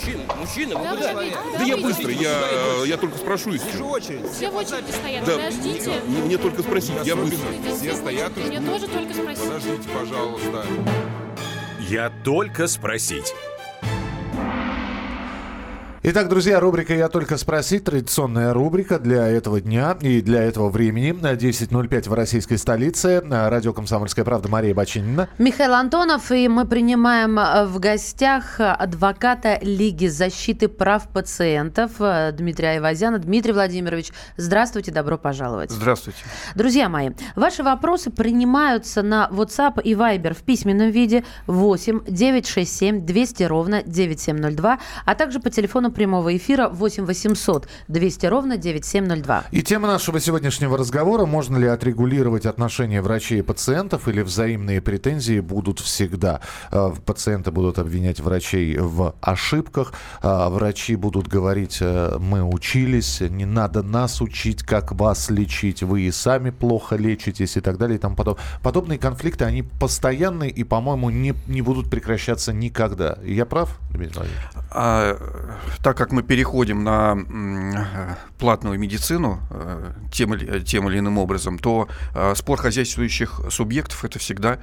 Мужчина, мужчина, вы Да, куда? Да я вы быстро, идите. я, я только спрошу и Вижу все. очередь. Все в очереди стоят, Да, подождите. мне, мне только спросить, я Особенно. быстро. Все стоят и Мне ждут. тоже только спросить. Подождите, пожалуйста. Я только спросить. Итак, друзья, рубрика «Я только спросить» традиционная рубрика для этого дня и для этого времени. 10.05 в российской столице. Радио «Комсомольская правда» Мария Бачинина. Михаил Антонов, и мы принимаем э, в гостях адвоката Лиги защиты прав пациентов э, Дмитрия Айвазяна. Дмитрий Владимирович, здравствуйте, добро пожаловать. Здравствуйте. Друзья мои, ваши вопросы принимаются на WhatsApp и Viber в письменном виде 8 967 200 ровно 9702, а также по телефону прямого эфира 8 800 200 ровно 9702. И тема нашего сегодняшнего разговора – можно ли отрегулировать отношения врачей и пациентов или взаимные претензии будут всегда. Э, Пациенты будут обвинять врачей в ошибках, а врачи будут говорить э, «мы учились, не надо нас учить, как вас лечить, вы и сами плохо лечитесь» и так далее и тому подобное. Подобные конфликты, они постоянные и, по-моему, не, не будут прекращаться никогда. Я прав, Дмитрий Владимирович? А, так как мы переходим на платную медицину э, тем или, тем или иным образом, то э, спор хозяйствующих субъектов это всегда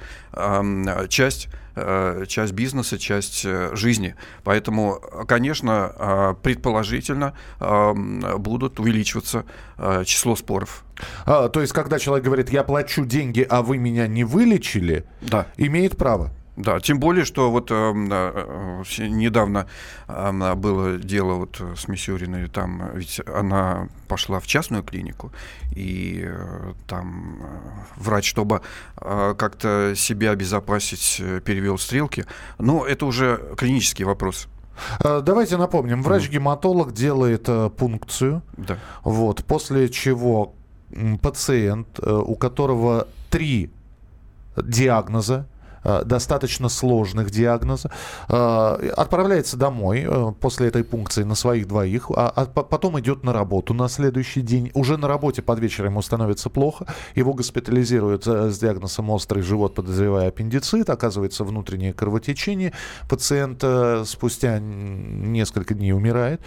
часть э, часть бизнеса, часть жизни. Поэтому, конечно, предположительно будут увеличиваться число споров. А, то есть, когда человек говорит «я плачу деньги, а вы меня не вылечили», Да. имеет право. Да, тем более, что вот эм, э, э, недавно эм, было дело вот э, с Мисюриной, там ведь она пошла в частную клинику, и э, там э, врач, чтобы э, как-то себя обезопасить, э, перевел стрелки. Но это уже клинический вопрос. Давайте напомним, врач-гематолог делает э, пункцию, Да. вот, после чего пациент, э, у которого три диагноза, э, достаточно сложных диагноза, э, отправляется домой э, после этой пункции на своих двоих, а, а по- потом идет на работу на следующий день. Уже на работе под вечер ему становится плохо, его госпитализируют э, с диагнозом острый живот, подозревая аппендицит, оказывается внутреннее кровотечение, пациент э, спустя несколько дней умирает,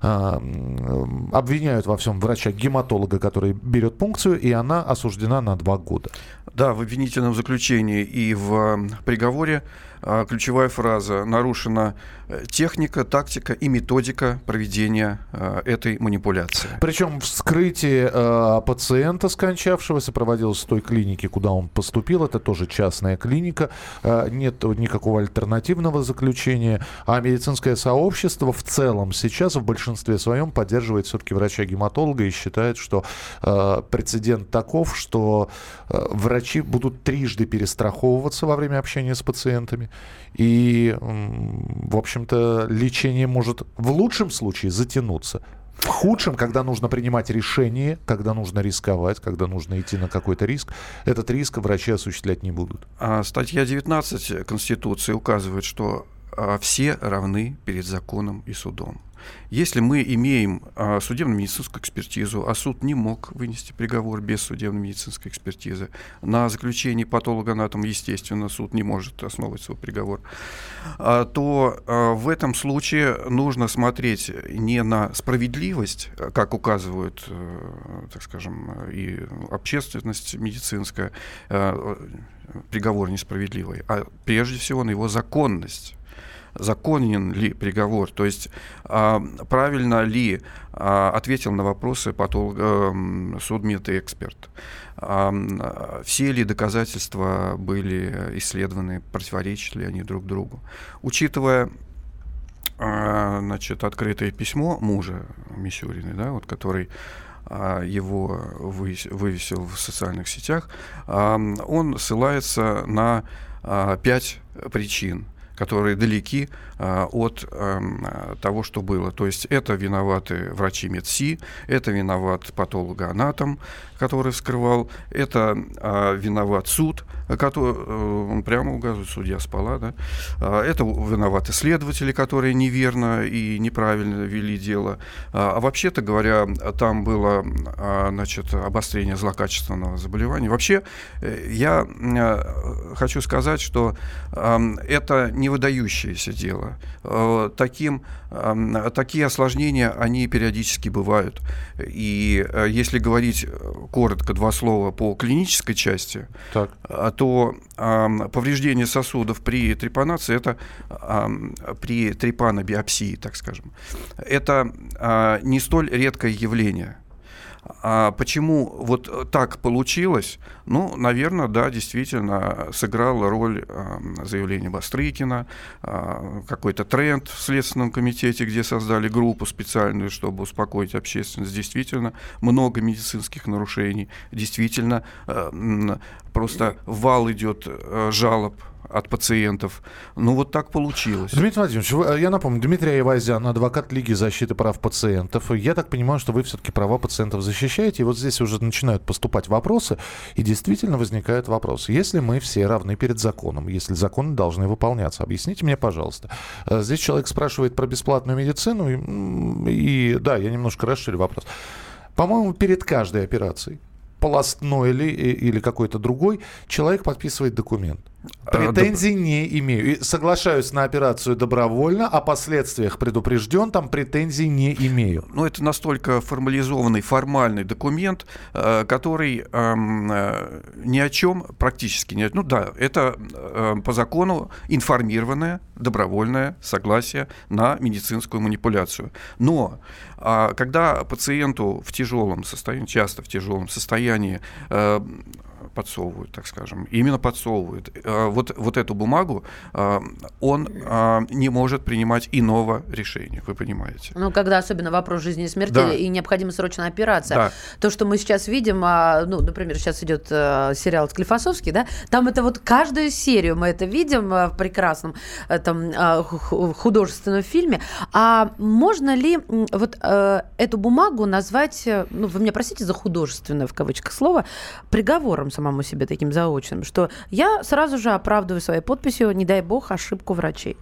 обвиняют во всем врача-гематолога, который берет пункцию, и она осуждена на два года. Да, в обвинительном заключении и в э, приговоре ключевая фраза «нарушена э, техника, тактика и методика проведения э, этой манипуляции». Причем вскрытие э, пациента, скончавшегося, проводилось в той клинике, куда он поступил. Это тоже частная клиника. Нет никакого альтернативного заключения. А медицинское сообщество в целом сейчас в большинстве своем поддерживает все-таки врача-гематолога и считает, что прецедент таков, что врачи будут трижды перестраховываться во время общения с пациентами. И, в общем-то, лечение может в лучшем случае затянуться. В худшем, когда нужно принимать решение, когда нужно рисковать, когда нужно идти на какой-то риск, этот риск врачи осуществлять не будут. А Статья 19 Конституции указывает, что а, все равны перед законом и судом. Если мы имеем а, судебно-медицинскую экспертизу, а суд не мог вынести приговор без судебно-медицинской экспертизы, на заключении патологоанатома, естественно, суд не может основывать свой приговор, а, то а, в этом случае нужно смотреть не на справедливость, как указывают, э, так скажем, и общественность медицинская, э, приговор несправедливый, а прежде всего на его законность законен ли приговор, то есть а, правильно ли а, ответил на вопросы патолог, эм, судмедэксперт, а, м, а, все ли доказательства были исследованы, противоречат ли они друг другу. Учитывая значит, открытое письмо мужа Мисюриной, да, вот, который его вывес- вывесил в социальных сетях, он ссылается на пять причин, которые далеки а, от а, того, что было. То есть это виноваты врачи МедСи, это виноват патологоанатом, который вскрывал, это а, виноват суд, который, э, он прямо указывает, судья спала, да, А, это виноваты следователи, которые неверно и неправильно вели дело. А вообще-то говоря, там было значит, обострение злокачественного заболевания. Вообще, э, я э, хочу сказать, что ам, это не не выдающееся дело. Э, таким, эм, такие осложнения, они периодически бывают. И э, если говорить коротко два слова по клинической части, так. то эм, повреждение сосудов при трепанации, это эм, при трепанобиопсии, так скажем, это не столь редкое явление – а почему вот так получилось? Ну, наверное, да, действительно сыграла роль э, заявление Бастрыкина, э, какой-то тренд в Следственном комитете, где создали группу специальную, чтобы успокоить общественность. Действительно, много медицинских нарушений. Действительно, э, просто вал идет э, жалоб от пациентов. Ну, вот так получилось. Дмитрий Владимирович, э, я напомню, Дмитрий Айвазян, адвокат Лиги защиты прав пациентов. Я так понимаю, что вы все-таки права пациентов защищаете. И вот здесь уже начинают поступать вопросы, и действительно возникают вопросы. Если мы все равны перед законом, если законы должны выполняться, объясните мне, пожалуйста. Э, здесь человек спрашивает про бесплатную медицину, и, и да, я немножко расширю вопрос. По-моему, перед каждой операцией полостной или, или какой-то другой, человек подписывает документ. А, Претензий не имею. И соглашаюсь на операцию добровольно, о последствиях предупрежден, там претензий не имею. Ну, это настолько формализованный, формальный документ, э, который эм, э, ни о чем практически не... Ну да, это э, по закону информированное, добровольное согласие на медицинскую манипуляцию. Но а, когда пациенту в тяжелом состоянии, часто в тяжелом состоянии, подсовывают, так скажем, именно подсовывают. Э, вот, вот эту бумагу э, он э, не может принимать иного решения, вы понимаете. Ну, когда особенно вопрос жизни и смерти да. и необходима срочная операция. Да. То, что мы сейчас видим, а, ну, например, сейчас идет сериал Склифосовский, да, там это вот каждую серию мы это видим в прекрасном там художественном фильме. А можно ли вот эту бумагу назвать, ну, вы меня простите за художественное в кавычках слово, приговором самому себе таким заочным, что я сразу же оправдываю своей подписью, не дай бог, ошибку врачей.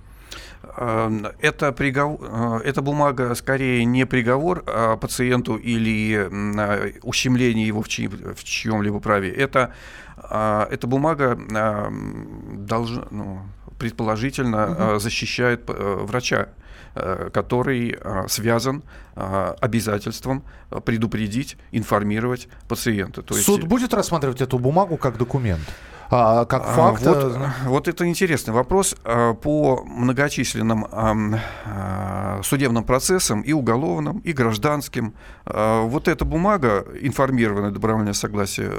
Эм, это, приговор, э, эта бумага скорее не приговор а пациенту или э, ущемление его в, чьи, в чьем-либо праве. Это, э, эта бумага должна, ну, предположительно угу. защищает врача который связан обязательством предупредить, информировать пациента. То Суд есть... будет рассматривать эту бумагу как документ? а, как а, факт. Вот, э, вот это интересный вопрос. По многочисленным судебным процессам и уголовным, и гражданским, вот эта бумага, информированное добровольное согласие,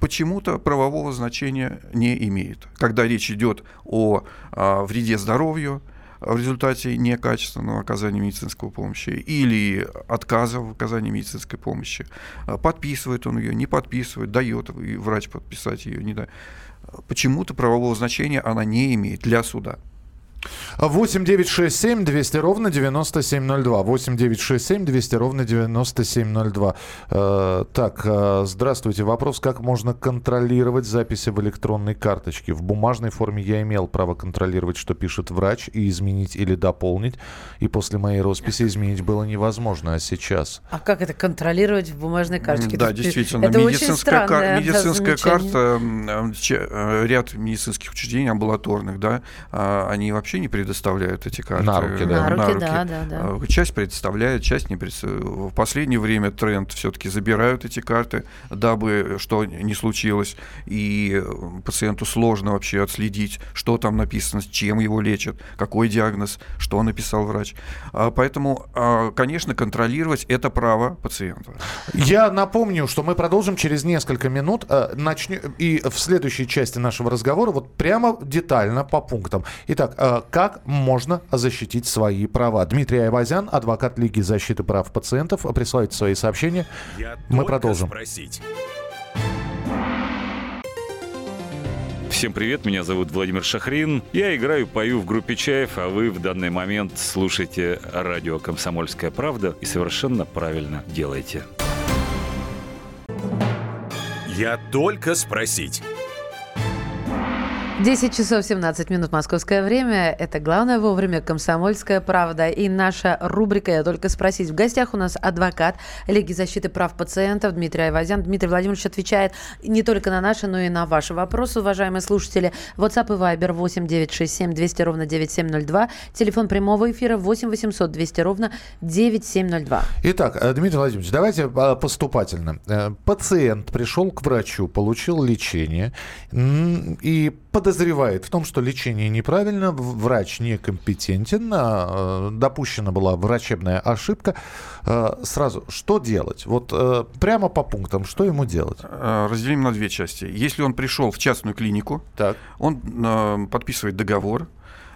почему-то правового значения не имеет. Когда речь идет о вреде здоровью, в результате некачественного оказания медицинской помощи или отказа в оказании медицинской помощи. Подписывает он ее, не подписывает, дает врач подписать ее, не дает почему-то правового значения она не имеет для суда. 8 9 6 7 200 ровно 9702. 8 9 6 7 200 ровно 9702. Э, так, э, здравствуйте. Вопрос, как можно контролировать записи в электронной карточке? В бумажной форме я имел право контролировать, что пишет врач, и изменить или дополнить. И после моей росписи изменить было невозможно. А сейчас? А как это контролировать в бумажной карточке? Да, это, действительно. Это медицинская, кар- медицинская карта, э, ряд медицинских учреждений амбулаторных, да, а, они вообще вообще не предоставляют эти карты. На руки, да. На руки, на руки. да, да, да. А, часть предоставляет, часть не предоставляет. В последнее время тренд все-таки забирают эти карты, дабы что не случилось. И пациенту сложно вообще отследить, что там написано, с чем его лечат, какой диагноз, что написал врач. А, поэтому, а, конечно, контролировать это право пациента. Я напомню, что мы продолжим через несколько минут. Начнем, и в следующей части нашего разговора вот прямо детально по пунктам. Итак, как можно защитить свои права. Дмитрий Айвазян, адвокат Лиги защиты прав пациентов. Присылайте свои сообщения. Я Мы продолжим. Спросить. Всем привет, меня зовут Владимир Шахрин. Я играю, пою в группе Чаев, а вы в данный момент слушаете радио «Комсомольская правда» и совершенно правильно делаете. Я только спросить. 10 часов 17 минут московское время. Это главное вовремя «Комсомольская правда». И наша рубрика «Я только спросить». В гостях у нас адвокат Лиги защиты прав пациентов Дмитрий Айвазян. Дмитрий Владимирович отвечает не только на наши, но и на ваши вопросы, уважаемые слушатели. WhatsApp и Viber 8 967 200 ровно 9702. Телефон прямого эфира 8 800 200 ровно 9702. Итак, э, Дмитрий Владимирович, давайте э, поступательно. Э, Пациент пришел к врачу, получил лечение и подозревает в том, что лечение неправильно, врач некомпетентен, а, э, допущена была врачебная ошибка. Э, Сразу, что делать? Вот э, прямо по пунктам, что ему делать? Разделим на две части. Если он пришел в частную клинику, Так. он подписывает договор,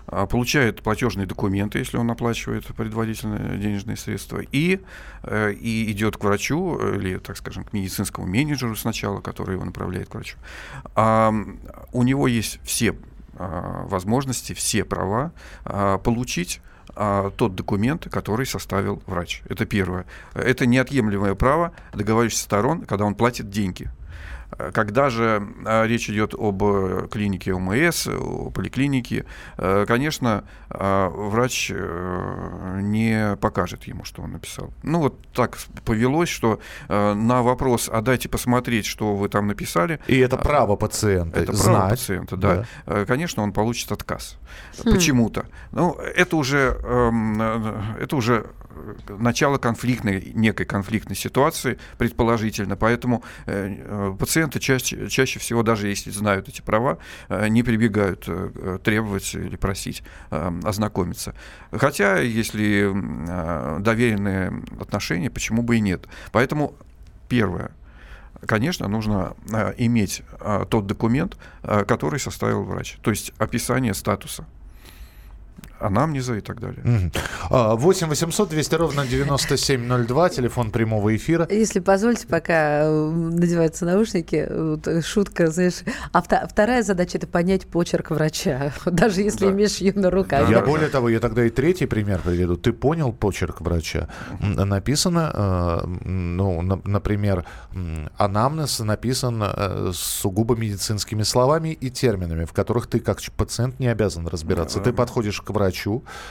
получает платежные документы, если он оплачивает предварительные денежные средства, и, э, и идет к врачу, э, или, так скажем, к медицинскому менеджеру сначала, который его направляет к врачу. А, у него есть все а, возможности, все права а, получить а, тот документ, который составил врач. Это первое. Это неотъемлемое право договорившихся сторон, когда он платит деньги. Когда же э, речь идет об э, клинике ОМС, о поликлинике, э, конечно, врач не покажет ему, что он написал. Ну вот так повелось, что на вопрос, а дайте посмотреть, что вы там написали, И это право пациента это право знать. пациента, да. Э, Конечно, он получит отказ. Почему-то. Ну, это уже, эм, это уже начало конфликтной, некой конфликтной ситуации, предположительно. Поэтому э, э, пациенты чаще, чаще всего, даже если знают эти права, э, не прибегают э, э, требовать или просить э, ознакомиться. Хотя, если э, доверенные отношения, почему бы и нет. Поэтому первое. Конечно, нужно э, иметь э, тот документ, э, который составил врач, то есть описание статуса анамнеза и так далее. Мгм. А, 8 800 200 ровно 9702, телефон прямого эфира. Если позвольте, пока э, надеваются наушники, вот, э, шутка, знаешь, а вторая задача – это понять почерк врача, даже если Да. имеешь ее на руках. Я да. более того, я тогда и третий пример приведу. Ты понял почерк врача? Написано, э, ну, на- например, анамнез написан с сугубо медицинскими словами и терминами, в которых ты как пациент не обязан разбираться. Ты подходишь к врачу,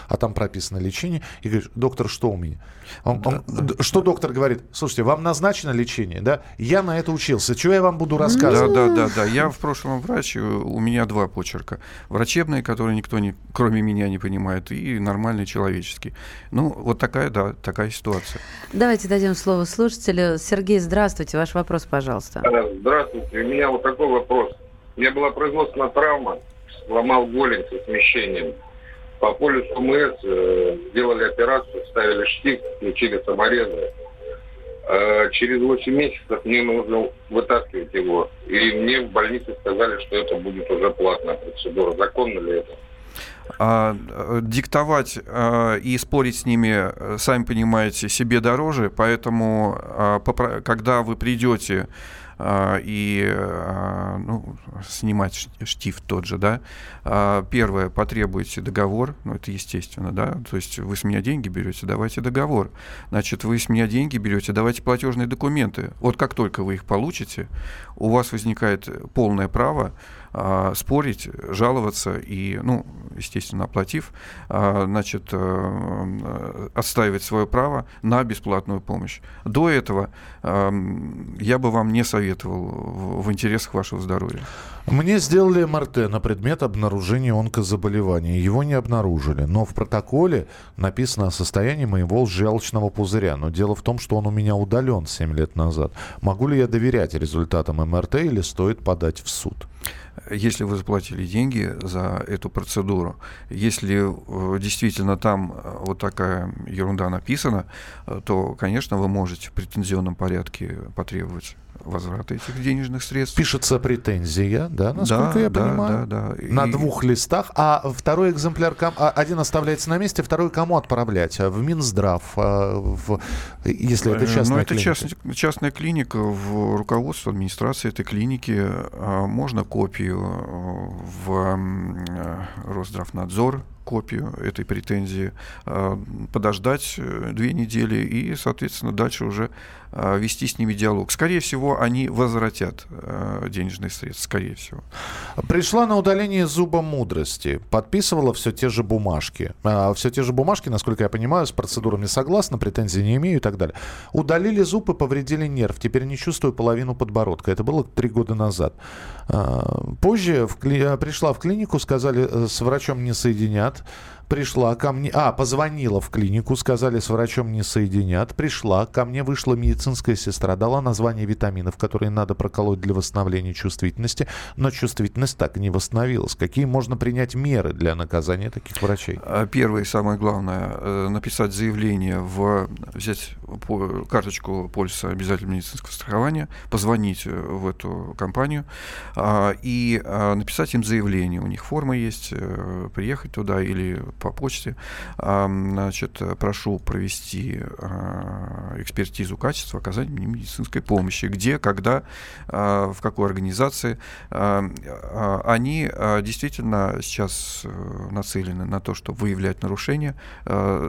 а там прописано лечение, и говоришь, доктор, что у меня? Он- он- д- что доктор говорит? Слушайте, вам назначено лечение, да? Я на это учился. Чего я вам буду Да, рассказывать? да, да, да. Я в прошлом врач, у меня два почерка. Врачебный, который никто, не, кроме меня, не понимает, и нормальный человеческий. Ну, вот такая, да, такая ситуация. Давайте дадим слово слушателю. Сергей, здравствуйте. Ваш вопрос, пожалуйста. Здравствуйте. У меня вот такой вопрос. У меня была производственная травма, сломал голень со смещением. По полюсу МС э, сделали операцию, ставили штиф, включили саморезы. Э, через 8 месяцев мне нужно вытаскивать его. И мне в больнице сказали, что это будет уже платная процедура. Законно ли это? А, э, диктовать э, и спорить с ними, сами понимаете, себе дороже, поэтому а, когда вы придете а, и а, ну, снимать ш- штифт тот же, да, а, первое, потребуете договор, ну это естественно, да, то есть вы с меня деньги берете, давайте договор, значит, вы с меня деньги берете, давайте платежные документы. Вот как только вы их получите, у вас возникает полное право а, спорить, жаловаться и, ну, естественно, оплатив, а, значит, э, отстаивать свое право на бесплатную помощь. До этого я бы вам не советовал в интересах вашего здоровья. Мне сделали МРТ на предмет обнаружения онкозаболевания. Его не обнаружили. Но в протоколе написано о состоянии моего желчного пузыря. Но дело в том, что он у меня удален 7 лет назад. Могу ли я доверять результатам МРТ или стоит подать в суд? Если вы заплатили деньги за эту процедуру, если э, действительно там э, вот такая ерунда написана, э, то, конечно, вы можете в претензионном порядке потребовать возврата этих денежных средств. Пишется претензия, да, насколько Да, я да, понимаю? да, да. На И- двух листах, а второй экземпляр, а, один оставляется на месте, второй кому отправлять? В Минздрав, а, в, если это Э, частная Ну, это клиника. част- частная клиника, в руководство администрации этой клиники а, можно копию э, в э, Росздравнадзор копию этой претензии, э, подождать э, две недели и, соответственно, дальше уже э, вести с ними диалог. Скорее всего, они возвратят денежные средства, скорее всего. Пришла на удаление зуба мудрости, подписывала все те же бумажки. А, все те же бумажки, насколько я понимаю, с процедурами согласна, претензий не имею и так далее. Удалили зуб и повредили нерв. Теперь не чувствую половину подбородка. Это было три года назад. А, позже в кли... пришла в клинику, сказали, с врачом не соединят temat пришла ко мне, а, позвонила в клинику, сказали, с врачом не соединят, пришла, ко мне вышла медицинская сестра, дала название витаминов, которые надо проколоть для восстановления чувствительности, но чувствительность так и не восстановилась. Какие можно принять меры для наказания таких врачей? А, первое и самое главное, э, написать заявление, в, взять карточку полиса обязательного медицинского страхования, позвонить э, в эту компанию а, и а, написать им заявление. У них форма есть, э, приехать туда или по почте. Значит, прошу провести а, экспертизу качества оказания мне медицинской помощи. Где, когда, а, в какой организации. А, они действительно сейчас э, нацелены на то, чтобы выявлять нарушения.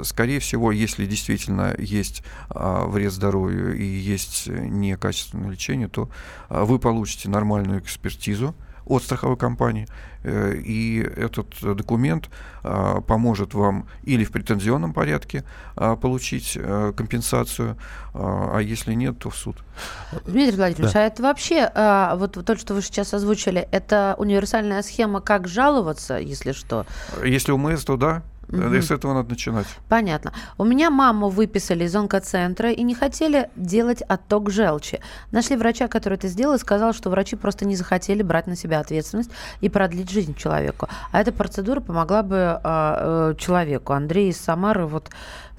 Скорее всего, если действительно есть вред здоровью и есть некачественное лечение, то вы получите нормальную экспертизу от страховой компании. Э, и этот документ а, поможет вам или в претензионном порядке а, получить э, компенсацию, а, а если нет, то в суд. Дмитрий Владимирович, да. а это вообще, вот то, что вы сейчас озвучили, это универсальная схема, как жаловаться, если что? Если УМС, то да. Угу. И с этого надо начинать. Понятно. У меня маму выписали из онкоцентра и не хотели делать отток желчи. Нашли врача, который это сделал, и сказал, что врачи просто не захотели брать на себя ответственность и продлить жизнь человеку. А эта процедура помогла бы э, человеку. Андрей из Самары вот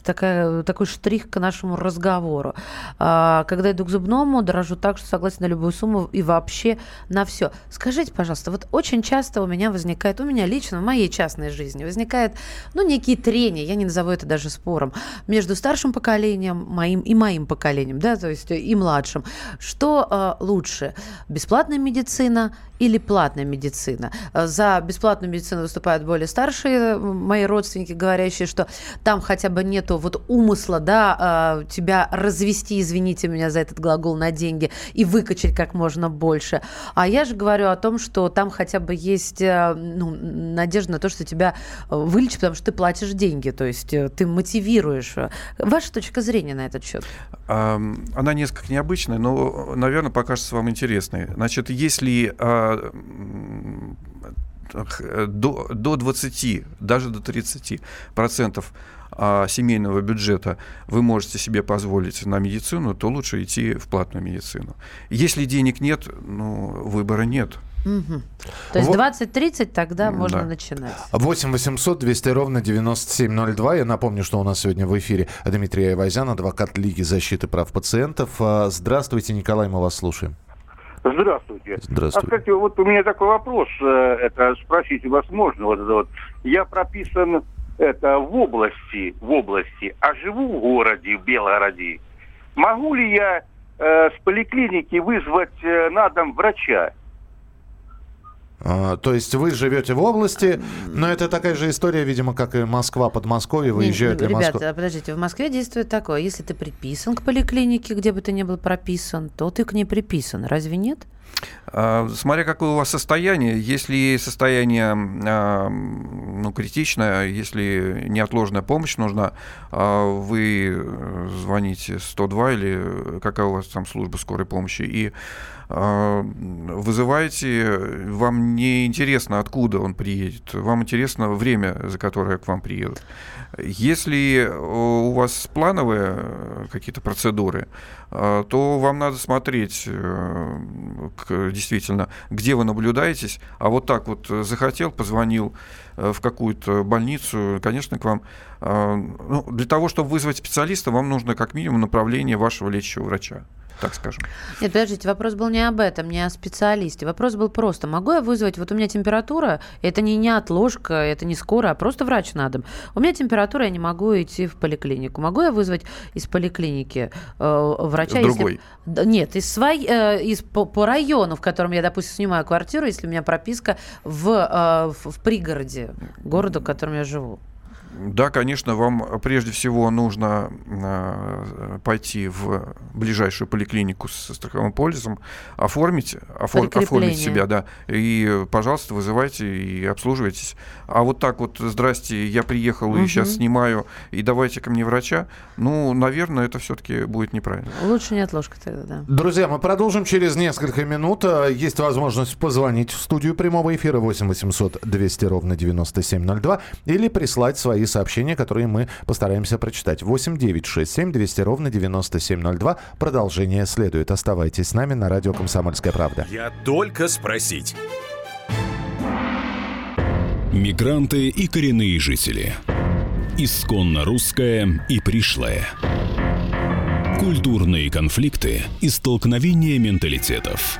такая, такой штрих к нашему разговору. А, когда иду к зубному, дорожу так, что согласен на любую сумму и вообще на все. Скажите, пожалуйста, вот очень часто у меня возникает, у меня лично, в моей частной жизни возникает, ну, некие трения, я не назову это даже спором, между старшим поколением моим и моим поколением, да, то есть и младшим. Что э, лучше, бесплатная медицина или платная медицина? За бесплатную медицину выступают более старшие мои родственники, говорящие, что там хотя бы нету вот умысла, да, э, тебя развести, извините меня за этот глагол, на деньги и выкачать как можно больше. А я же говорю о том, что там хотя бы есть э, ну, надежда на то, что тебя э, вылечат, потому что ты платишь деньги, то есть э, ты мотивируешь. Ваша точка зрения на этот счет? Она несколько необычная, но, наверное, покажется вам интересной. Значит, если а, до, до 20, даже до 30 процентов а, семейного бюджета вы можете себе позволить на медицину, то лучше идти в платную медицину. Если денег нет, ну, выбора нет. Угу. То есть 20-30 тогда можно да. начинать. 8 800 200 ровно 9702. Я напомню, что у нас сегодня в эфире Дмитрий Айвазян, адвокат Лиги защиты прав пациентов. А, здравствуйте, Николай, мы вас слушаем. Здравствуйте. Здравствуйте. А, кстати, вот у меня такой вопрос, э, это спросить вас можно. Вот, вот. Я прописан это в области, в области, а живу в городе, в Белгороде, могу ли я э, с поликлиники вызвать э, на дом врача? А, то есть вы живете в области, но это такая же история, видимо, как и Москва, Подмосковье, выезжают ли Москва? Ребята, подождите, в Москве действует такое, если ты приписан к поликлинике, где бы ты ни был прописан, то ты к ней приписан, разве нет? А, смотря какое у вас состояние, если состояние а, ну, критичное, если неотложная помощь нужна, а, вы звоните 102 или какая у вас там служба скорой помощи и вызываете, вам не интересно, откуда он приедет, вам интересно время, за которое к вам приедут. Если у вас плановые какие-то процедуры, то вам надо смотреть э, действительно, где вы наблюдаетесь, а вот так вот э, захотел, позвонил э, в какую-то больницу, конечно, к вам... Э, ну, для того, чтобы вызвать специалиста, вам нужно как минимум направление вашего лечащего врача. Так скажем. Нет, подождите, вопрос был не об этом, не о специалисте. Вопрос был просто, могу я вызвать, вот у меня температура, это не неотложка, это не скоро, а просто врач на дом. У меня температура, я не могу идти в поликлинику. Могу я вызвать из поликлиники э, врача? Другой? Если... Нет, из, свой, э, из по, по району, в котором я, допустим, снимаю квартиру, если у меня прописка в, э, в, в пригороде города, в котором я живу. Да, конечно, вам прежде всего нужно э, пойти в ближайшую поликлинику со страховым полисом, оформить, офор- оформить себя, да, и, пожалуйста, вызывайте и обслуживайтесь. А вот так вот, здрасте, я приехал и Мгм. сейчас снимаю, и давайте ко мне врача, ну, наверное, это все-таки будет неправильно. Лучше не отложка тогда, да. Друзья, мы продолжим через несколько минут. Э, Есть возможность позвонить в студию прямого эфира 8 800 200 ровно 9702 или прислать свои сообщения, которые мы постараемся прочитать. 8 9 6 7 200 ровно 9702. Продолжение следует. Оставайтесь с нами на радио «Комсомольская правда». Я только спросить. Мигранты и коренные жители. Исконно русская и пришлая. Культурные конфликты и столкновения менталитетов.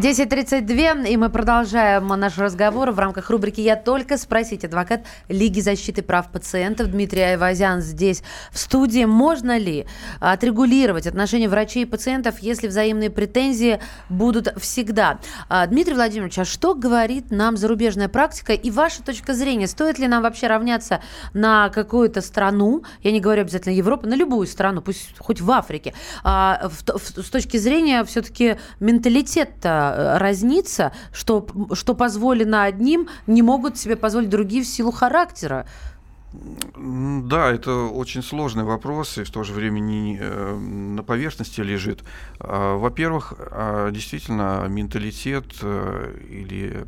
10.32, и мы продолжаем наш разговор в рамках рубрики «Я только спросить». Адвокат Лиги защиты прав пациентов Дмитрий Айвазян здесь в студии. Можно ли отрегулировать отношения врачей и пациентов, если взаимные претензии будут всегда? А, Дмитрий Владимирович, а что говорит нам зарубежная практика и ваша точка зрения? Стоит ли нам вообще равняться на какую-то страну, я не говорю обязательно Европу, на любую страну, пусть хоть в Африке, а, с точки зрения все-таки менталитета э, разнится, что, что позволено одним, не могут себе позволить другие в силу характера. Да, это очень сложный вопрос и в то же время не э, на поверхности лежит. А, Во-первых, а, действительно, менталитет э, или,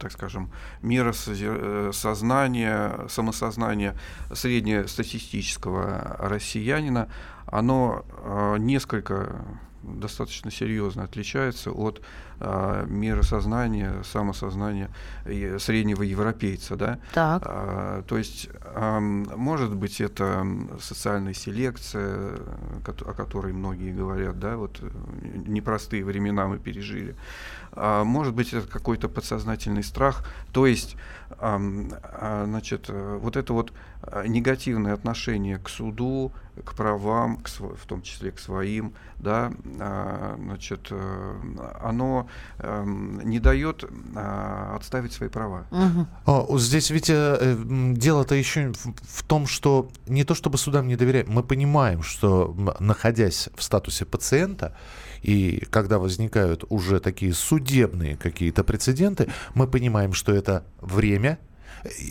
так скажем, миросознание, самосознание среднестатистического россиянина, оно несколько достаточно серьезно отличается от а, миросознания, самосознания э, среднего европейца, да? Так. А, то есть, ам, может быть, это социальная селекция, о которой многие говорят, да, вот э, непростые времена мы пережили. А, может быть, это какой-то подсознательный страх. То есть, а, значит, э, вот это вот негативное отношение к суду, к правам, к в том числе к своим, да, а, значит, э, оно эм, не дает а, отставить свои права. А, о, Здесь ведь э, э, дело-то еще в, в том, что не то чтобы судам не доверяем, мы понимаем, что находясь в статусе пациента, и когда возникают уже такие судебные какие-то прецеденты, мы понимаем, что это время, э,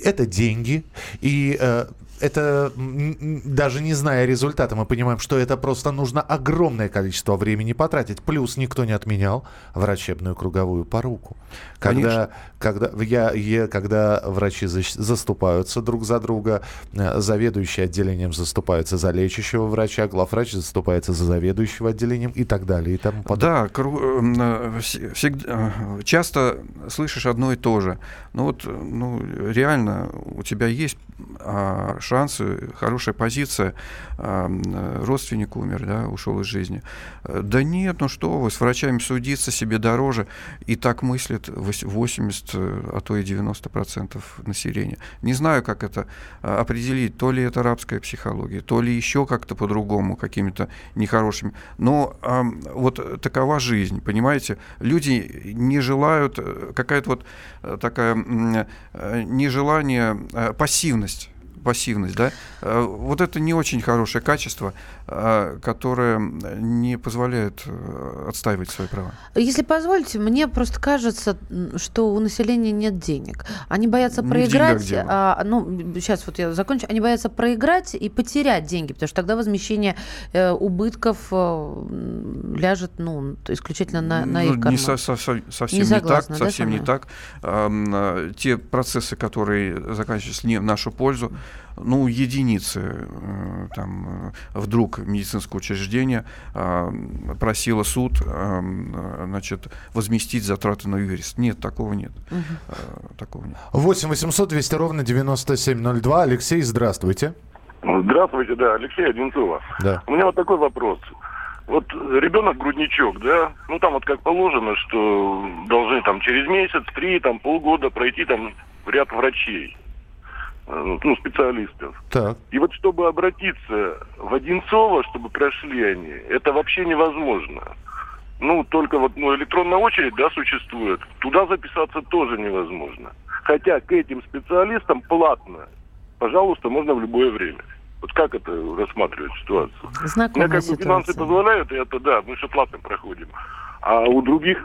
это деньги, и э, это даже не зная результата, мы понимаем, что это просто нужно огромное количество времени потратить. Плюс никто не отменял врачебную круговую поруку. Когда, когда, я, я- когда врачи заступаются друг за друга, э, заведующий отделением заступается за лечащего врача, главврач заступается за заведующего отделением и так далее. И тому подобное. Да, кру- эм, э, вс- всегда, э, часто слышишь одно и то же. Ну вот, ну, реально, у тебя есть а, шансы, хорошая позиция, родственник умер, да, ушел из жизни. Э, Да нет, ну что вы, с врачами судиться себе дороже. И так мыслят вось- 80, э, а то и 90% населения. Не знаю, как это а, определить, то ли это арабская психология, то ли еще как-то по-другому, какими-то нехорошими. Но вот такова жизнь, понимаете? Люди не желают, э, какая-то вот такая нежелание, пассивность. Пассивность, да, э, вот это не очень хорошее качество, э, которое не позволяет э, отстаивать свои права. Если позволите, мне просто кажется, что у населения нет денег. Они боятся Не проиграть. а, ну, сейчас вот я закончу. Они боятся проиграть и потерять деньги, потому что тогда возмещение э, убытков э, ляжет ну, исключительно на, на Ну, их карман. не со- со- со- совсем Не не, согласна, так, да, совсем со не так. А, те процессы, которые заканчиваются не в нашу пользу, ну, единицы э, там э, вдруг медицинское учреждение а, просило суд значит, возместить затраты на юрист. Нет, такого нет. А, Такого нет. 8 800 200 ровно 9702. Алексей, здравствуйте. Здравствуйте, да, Алексей Одинцова. Да. У меня вот такой вопрос. Вот ребенок грудничок, да, ну там вот как положено, что должны там через месяц, три, там полгода пройти там ряд врачей, э, ну специалистов. Так. И вот чтобы обратиться в Одинцово, чтобы прошли они, это вообще невозможно. Ну, только вот ну, электронная очередь, да, существует. Туда записаться тоже невозможно. Хотя к этим специалистам платно. Пожалуйста, можно в любое время. Вот как это рассматривать ситуацию? У меня Знакомая как бы финансы позволяют, и это да, мы все платно проходим. А у других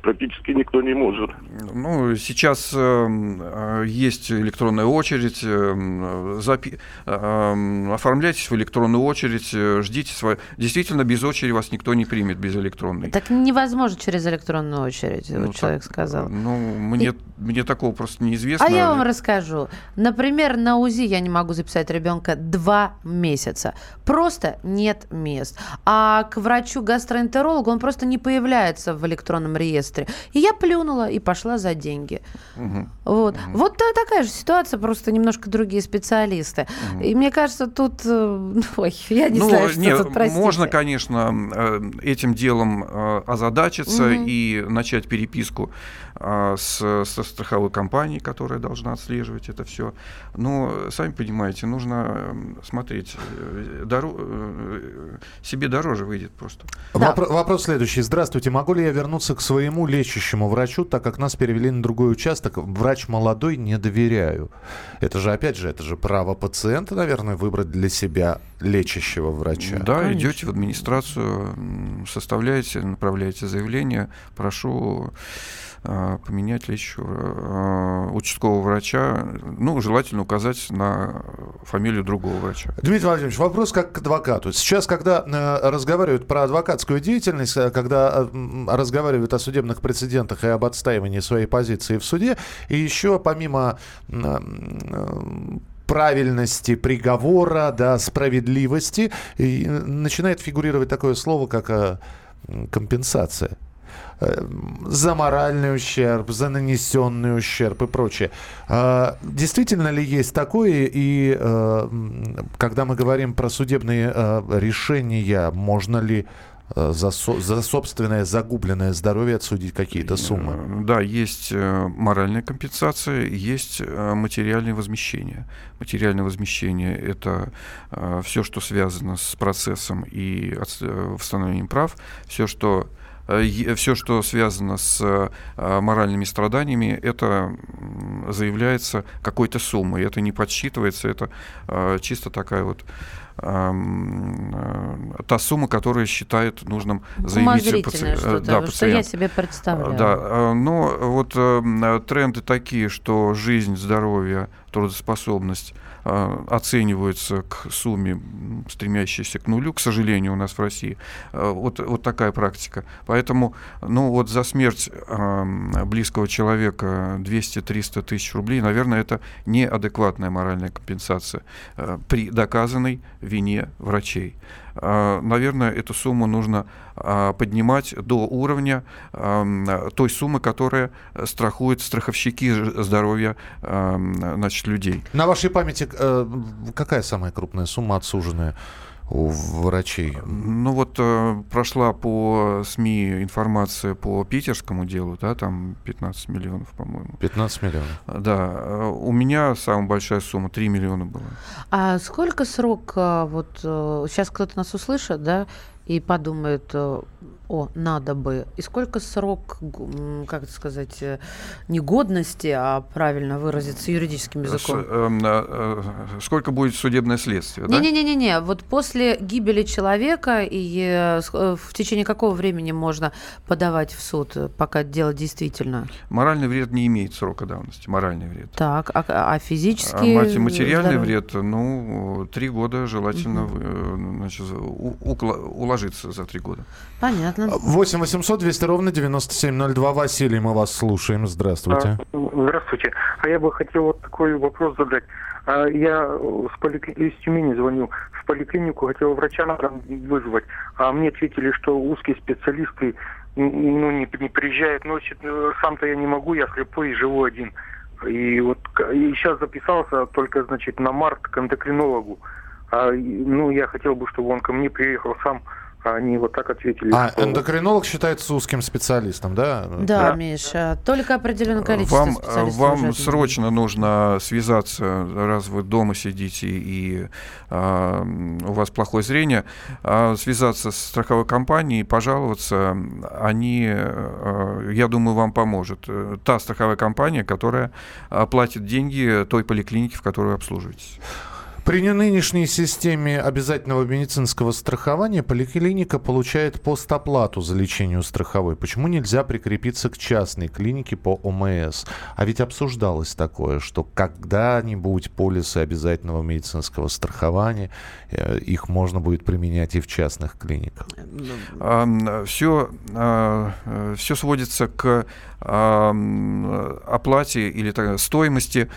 практически никто не может. Ну, сейчас эм, э, есть электронная очередь. эм, запи- эм, оформляйтесь в электронную очередь, э, ждите свою. Действительно, без очереди вас никто не примет без электронной. Так невозможно через электронную очередь, Ну, вот человек так, сказал. Ну, мне, мне такого просто неизвестно. А я вам расскажу. Например, на УЗИ я не могу записать ребенка два месяца. Просто нет мест. А к врачу-гастроэнтерологу он просто не появляется в электронном реестре. И я плюнула и пошла за деньги. Мгм. Вот. Вот та- такая же ситуация, просто немножко другие специалисты. И мне кажется, тут... э, Ой, я не ну, знаю, что не, тут, простите. можно, конечно, э, этим делом э, озадачиться Мгм. и начать переписку с, со страховой компанией, которая должна отслеживать это все. Но, сами понимаете, нужно смотреть, доро- себе дороже выйдет просто. Да. Вопро- Вопрос следующий. Здравствуйте. Могу ли я вернуться к своему лечащему врачу, так как нас перевели на другой участок? Врач молодой, не доверяю. Это же, опять же, это же право пациента, наверное, выбрать для себя лечащего врача. Да, Конечно. идете в администрацию, составляете, направляете заявление, прошу поменять лечащего э, участкового врача, ну, желательно указать на фамилию другого врача. Дмитрий Владимирович, вопрос как к адвокату. Сейчас, когда э, разговаривают про адвокатскую деятельность, э, когда э, разговаривают о судебных прецедентах и об отстаивании своей позиции в суде, и еще помимо правильности приговора, да, справедливости, и, начинает фигурировать такое слово, как компенсация за моральный ущерб, за нанесенный ущерб и прочее. А, Действительно ли есть такое? И э, когда мы говорим про судебные э, решения, можно ли э, за, со- за собственное загубленное здоровье отсудить какие-то суммы? Э, Да, есть э, моральная компенсация, есть э, материальное возмещение. Материальное возмещение – это все, что связано с процессом и э, восстановлением прав, все, что все, что связано с э, моральными страданиями, это заявляется какой-то суммой. Это не подсчитывается, это э, чисто такая вот эм, э, та сумма, которая считает нужным заявить Умозрительное паци- э, что-то, да, что я себе представляю. Да, э, но вот э, м, тренды такие, что жизнь, здоровье, трудоспособность э, оцениваются к сумме, стремящейся к нулю, к сожалению, у нас в России. Э, Вот, вот такая практика. Поэтому, ну вот за смерть э, близкого человека 200-300 тысяч рублей, наверное, это неадекватная моральная компенсация при доказанной вине врачей. Э, Наверное, эту сумму нужно а, поднимать до уровня той суммы, которая страхует страховщики здоровья значит, людей. На вашей памяти э, какая самая крупная сумма отсуженная у врачей? Ну вот э, прошла по СМИ информация по питерскому делу, да, там 15 миллионов, по-моему. 15 миллионов. Да, э, у меня самая большая сумма 3 миллиона была. А сколько срок, вот сейчас кто-то нас услышит, да, и подумает, э, О, надо бы. И сколько срок, как это сказать, э, не годности, а правильно выразиться юридическим С- языком? эм, э, э, сколько будет судебное следствие, да? Не-не-не-не, вот после гибели человека и с- в течение какого времени можно подавать в суд, пока дело действительно? Моральный вред не имеет срока давности, моральный вред. Так, а, а А физический? мати- материальный здоровье? вред, ну, три года желательно э, значит, у- уложиться за три года. Понятно. 8 800 200 ровно 9702. Василий, мы вас слушаем. Здравствуйте. А, Здравствуйте. А я бы хотел вот такой вопрос задать. А, Я с поликли- из Тюмени звоню. В поликлинику хотел врача надо вызвать. А мне ответили, что узкие специалисты ну, не, не приезжают, носят. Э, Сам-то я не могу, я слепой и живу один. И вот и сейчас записался только, значит, на март к эндокринологу. А, ну, я хотел бы, чтобы он ко мне приехал сам. А они вот так ответили. А что- эндокринолог считается узким специалистом, да? Да, Миша, только определенное количество Вам, э, специалистов вам уже срочно нужно связаться, раз вы дома сидите и а, у вас плохое зрение, а, связаться с страховой компанией, пожаловаться. Они, э, я думаю, вам поможет. Э, Та страховая компания, которая а, платит деньги той поликлинике, в которой вы обслуживаетесь. При нынешней системе обязательного медицинского страхования поликлиника получает постоплату за лечение у страховой. Почему нельзя прикрепиться к частной клинике по ОМС? А ведь обсуждалось такое, что когда-нибудь полисы обязательного медицинского страхования, э, их можно будет применять и в частных клиниках. Все, все сводится к оплате или стоимости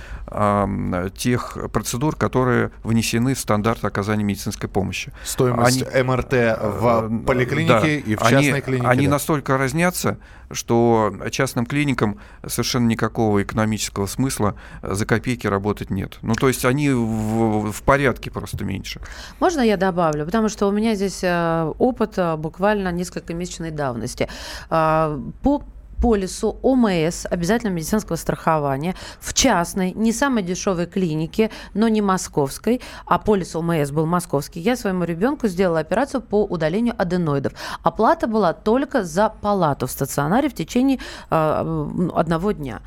тех процедур, которые внесены в стандарт оказания медицинской помощи. Стоимость МРТ в э, поликлинике да, и в они- частной клинике. Они да. настолько разнятся, что частным клиникам совершенно никакого экономического смысла за копейки работать нет. Ну, то есть они в, в порядке просто меньше. Можно я добавлю? Потому что у меня здесь э, опыт э, буквально несколько месячной давности. А, По полису ОМС, обязательного медицинского страхования, в частной, не самой дешевой клинике, но не московской, а полис ОМС был московский, я своему ребенку сделала операцию по удалению аденоидов. Оплата была только за палату в стационаре в течение э, одного дня.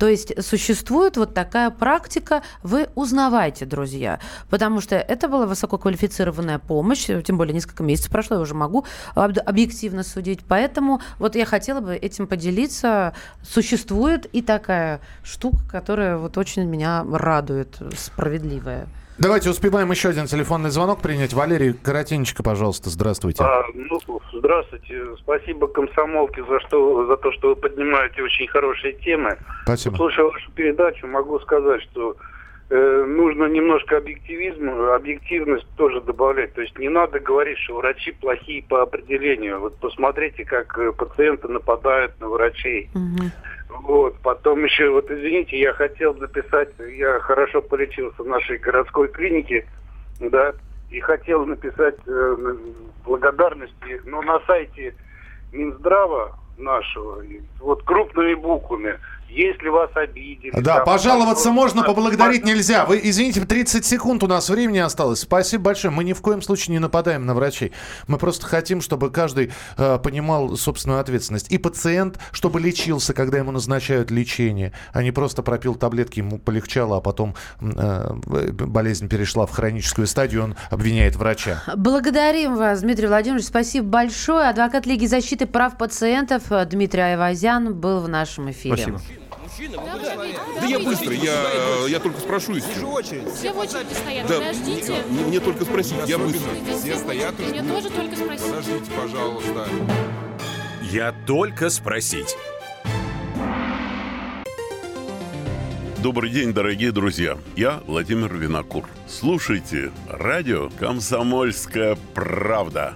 То есть существует вот такая практика, вы узнавайте, друзья, потому что это была высококвалифицированная помощь, тем более несколько месяцев прошло, я уже могу об- объективно судить, поэтому вот я хотела бы этим поделиться. Существует и такая штука, которая вот очень меня радует, справедливая. Давайте успеваем еще один телефонный звонок принять. Валерий Коротенечко, пожалуйста, здравствуйте. А, ну, здравствуйте. Спасибо комсомолке за, что, за то, что вы поднимаете очень хорошие темы. Спасибо. Слушая вашу передачу, могу сказать, что э, нужно немножко объективизма, объективность тоже добавлять. То есть не надо говорить, что врачи плохие по определению. Вот посмотрите, как э, пациенты нападают на врачей. Вот, потом еще, вот извините, я хотел написать, я хорошо полечился в нашей городской клинике, да, и хотел написать э, благодарности, но на сайте Минздрава нашего, вот крупными буквами, если вас обидели. Да, там, пожаловаться можно, поблагодарить нельзя. Вы, извините, 30 секунд у нас времени осталось. Спасибо большое. Мы ни в коем случае не нападаем на врачей. Мы просто хотим, чтобы каждый э, понимал собственную ответственность. И пациент, чтобы лечился, когда ему назначают лечение, а не просто пропил таблетки, ему полегчало, а потом э, болезнь перешла в хроническую стадию, он обвиняет врача. Благодарим вас, Дмитрий Владимирович. Спасибо большое. Адвокат Лиги защиты прав пациентов Дмитрий Айвазян был в нашем эфире. Спасибо. Да я быстро, я, я только спрошу и все. Все в очереди стоят, Да, подождите. мне, мне только спросить, я быстро. Все стоят Мне тоже только спросить. Подождите, пожалуйста. Я только спросить. Добрый день, дорогие друзья. Я Владимир Винокур. Слушайте радио «Комсомольская правда».